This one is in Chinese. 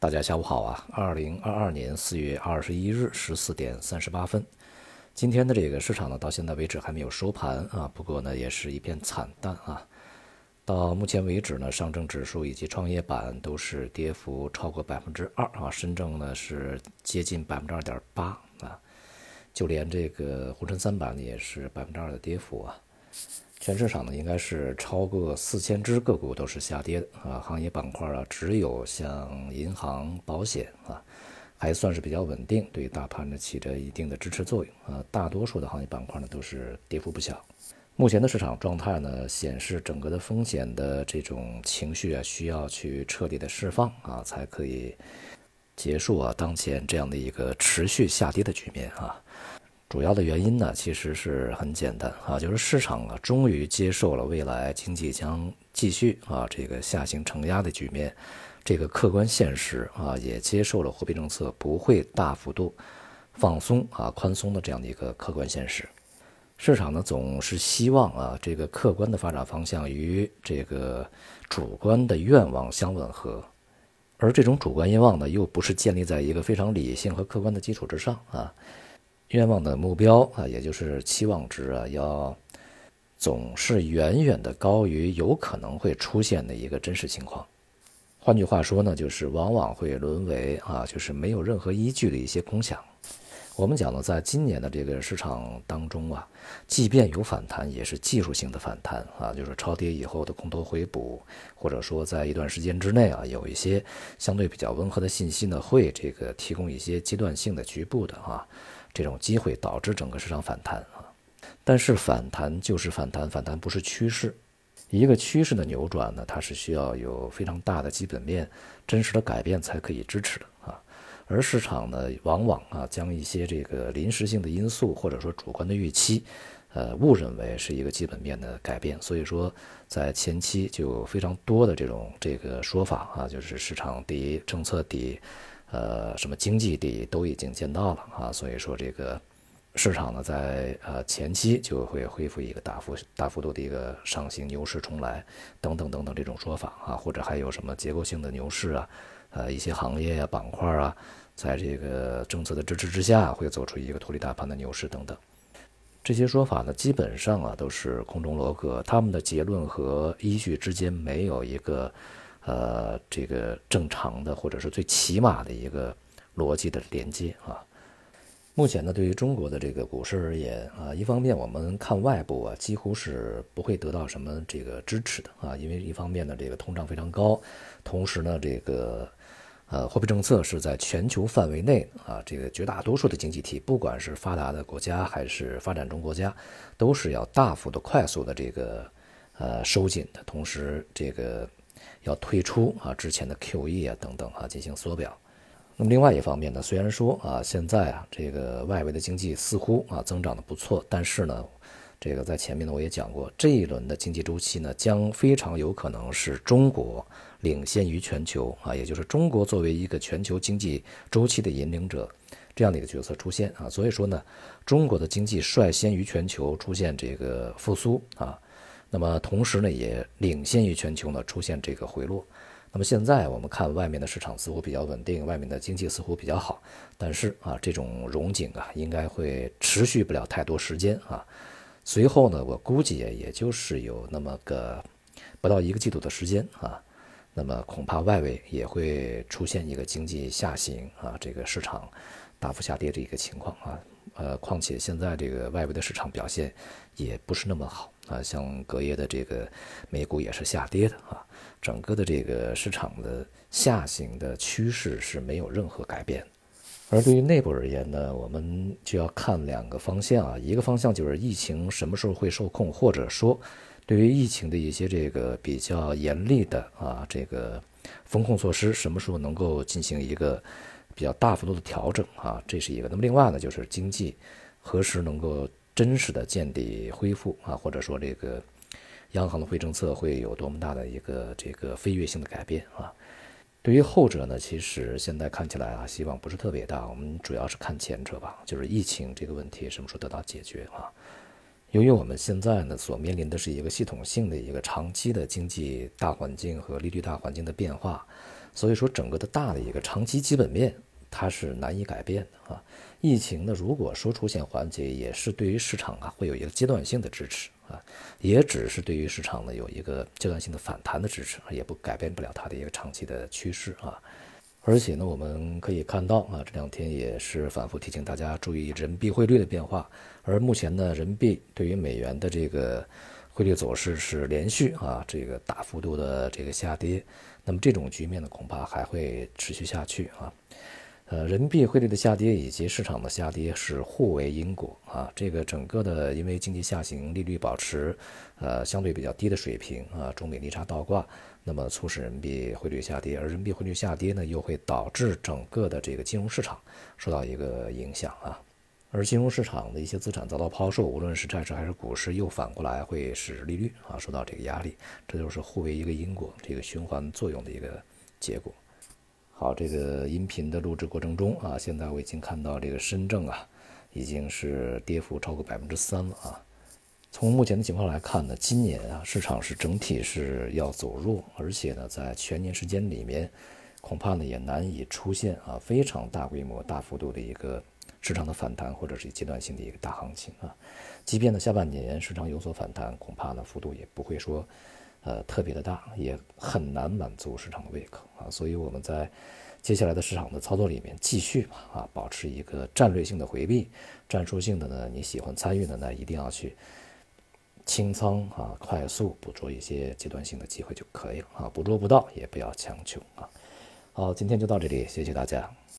大家下午好啊！二零二二年四月二十一日十四点三十八分，今天的这个市场呢，到现在为止还没有收盘啊。不过呢，也是一片惨淡啊。到目前为止呢，上证指数以及创业板都是跌幅超过百分之二啊，深证呢是接近百分之二点八啊，就连这个沪深三百呢也是百分之二的跌幅啊。全市场呢，应该是超过四千只个股都是下跌的啊，行业板块啊，只有像银行、保险啊，还算是比较稳定，对大盘呢起着一定的支持作用啊。大多数的行业板块呢都是跌幅不小。目前的市场状态呢，显示整个的风险的这种情绪啊，需要去彻底的释放啊，才可以结束啊当前这样的一个持续下跌的局面啊。主要的原因呢，其实是很简单啊，就是市场啊，终于接受了未来经济将继续啊这个下行承压的局面，这个客观现实啊，也接受了货币政策不会大幅度放松啊宽松的这样的一个客观现实。市场呢总是希望啊这个客观的发展方向与这个主观的愿望相吻合，而这种主观愿望呢，又不是建立在一个非常理性和客观的基础之上啊。愿望的目标啊，也就是期望值啊，要总是远远的高于有可能会出现的一个真实情况。换句话说呢，就是往往会沦为啊，就是没有任何依据的一些空想。我们讲呢，在今年的这个市场当中啊，即便有反弹，也是技术性的反弹啊，就是超跌以后的空头回补，或者说在一段时间之内啊，有一些相对比较温和的信息呢，会这个提供一些阶段性的局部的啊。这种机会导致整个市场反弹啊，但是反弹就是反弹，反弹不是趋势。一个趋势的扭转呢，它是需要有非常大的基本面真实的改变才可以支持的啊。而市场呢，往往啊将一些这个临时性的因素或者说主观的预期，呃误认为是一个基本面的改变。所以说，在前期就有非常多的这种这个说法啊，就是市场底、政策底。呃，什么经济底都已经见到了啊，所以说这个市场呢，在呃前期就会恢复一个大幅大幅度的一个上行牛市重来，等等等等这种说法啊，或者还有什么结构性的牛市啊，呃一些行业啊板块啊，在这个政策的支持之下，会走出一个脱离大盘的牛市等等，这些说法呢，基本上啊都是空中楼阁，他们的结论和依据之间没有一个。呃，这个正常的或者是最起码的一个逻辑的连接啊。目前呢，对于中国的这个股市而言啊，一方面我们看外部啊，几乎是不会得到什么这个支持的啊，因为一方面呢，这个通胀非常高，同时呢，这个呃货币政策是在全球范围内啊，这个绝大多数的经济体，不管是发达的国家还是发展中国家，都是要大幅的、快速的这个呃收紧的，同时这个。要退出啊之前的 QE 啊等等啊进行缩表，那么另外一方面呢，虽然说啊现在啊这个外围的经济似乎啊增长的不错，但是呢，这个在前面呢我也讲过，这一轮的经济周期呢将非常有可能是中国领先于全球啊，也就是中国作为一个全球经济周期的引领者这样的一个角色出现啊，所以说呢，中国的经济率先于全球出现这个复苏啊。那么同时呢，也领先于全球呢出现这个回落。那么现在我们看外面的市场似乎比较稳定，外面的经济似乎比较好，但是啊，这种融景啊，应该会持续不了太多时间啊。随后呢，我估计也就是有那么个不到一个季度的时间啊。那么恐怕外围也会出现一个经济下行啊，这个市场大幅下跌的一个情况啊。呃，况且现在这个外围的市场表现也不是那么好。啊，像隔夜的这个美股也是下跌的啊，整个的这个市场的下行的趋势是没有任何改变。而对于内部而言呢，我们就要看两个方向啊，一个方向就是疫情什么时候会受控，或者说对于疫情的一些这个比较严厉的啊这个风控措施什么时候能够进行一个比较大幅度的调整啊，这是一个。那么另外呢，就是经济何时能够。真实的见底恢复啊，或者说这个央行的货币政策会有多么大的一个这个飞跃性的改变啊？对于后者呢，其实现在看起来啊，希望不是特别大。我们主要是看前者吧，就是疫情这个问题什么时候得到解决啊？由于我们现在呢所面临的是一个系统性的一个长期的经济大环境和利率大环境的变化，所以说整个的大的一个长期基本面它是难以改变的啊。疫情呢，如果说出现缓解，也是对于市场啊会有一个阶段性的支持啊，也只是对于市场呢有一个阶段性的反弹的支持，也不改变不了它的一个长期的趋势啊。而且呢，我们可以看到啊，这两天也是反复提醒大家注意人民币汇率的变化。而目前呢，人民币对于美元的这个汇率走势是连续啊，这个大幅度的这个下跌。那么这种局面呢，恐怕还会持续下去啊。呃，人民币汇率的下跌以及市场的下跌是互为因果啊。这个整个的因为经济下行，利率保持呃相对比较低的水平啊，中美利差倒挂，那么促使人民币汇率下跌，而人民币汇率下跌呢，又会导致整个的这个金融市场受到一个影响啊。而金融市场的一些资产遭到抛售，无论是债市还是股市，又反过来会使利率啊受到这个压力，这就是互为一个因果，这个循环作用的一个结果。好，这个音频的录制过程中啊，现在我已经看到这个深证啊，已经是跌幅超过百分之三了啊。从目前的情况来看呢，今年啊市场是整体是要走弱，而且呢在全年时间里面，恐怕呢也难以出现啊非常大规模、大幅度的一个市场的反弹，或者是阶段性的一个大行情啊。即便呢下半年市场有所反弹，恐怕呢幅度也不会说。呃，特别的大，也很难满足市场的胃口啊，所以我们在接下来的市场的操作里面，继续啊，保持一个战略性的回避，战术性的呢，你喜欢参与的呢，一定要去清仓啊，快速捕捉一些阶段性的机会就可以了啊，捕捉不到也不要强求啊。好，今天就到这里，谢谢大家。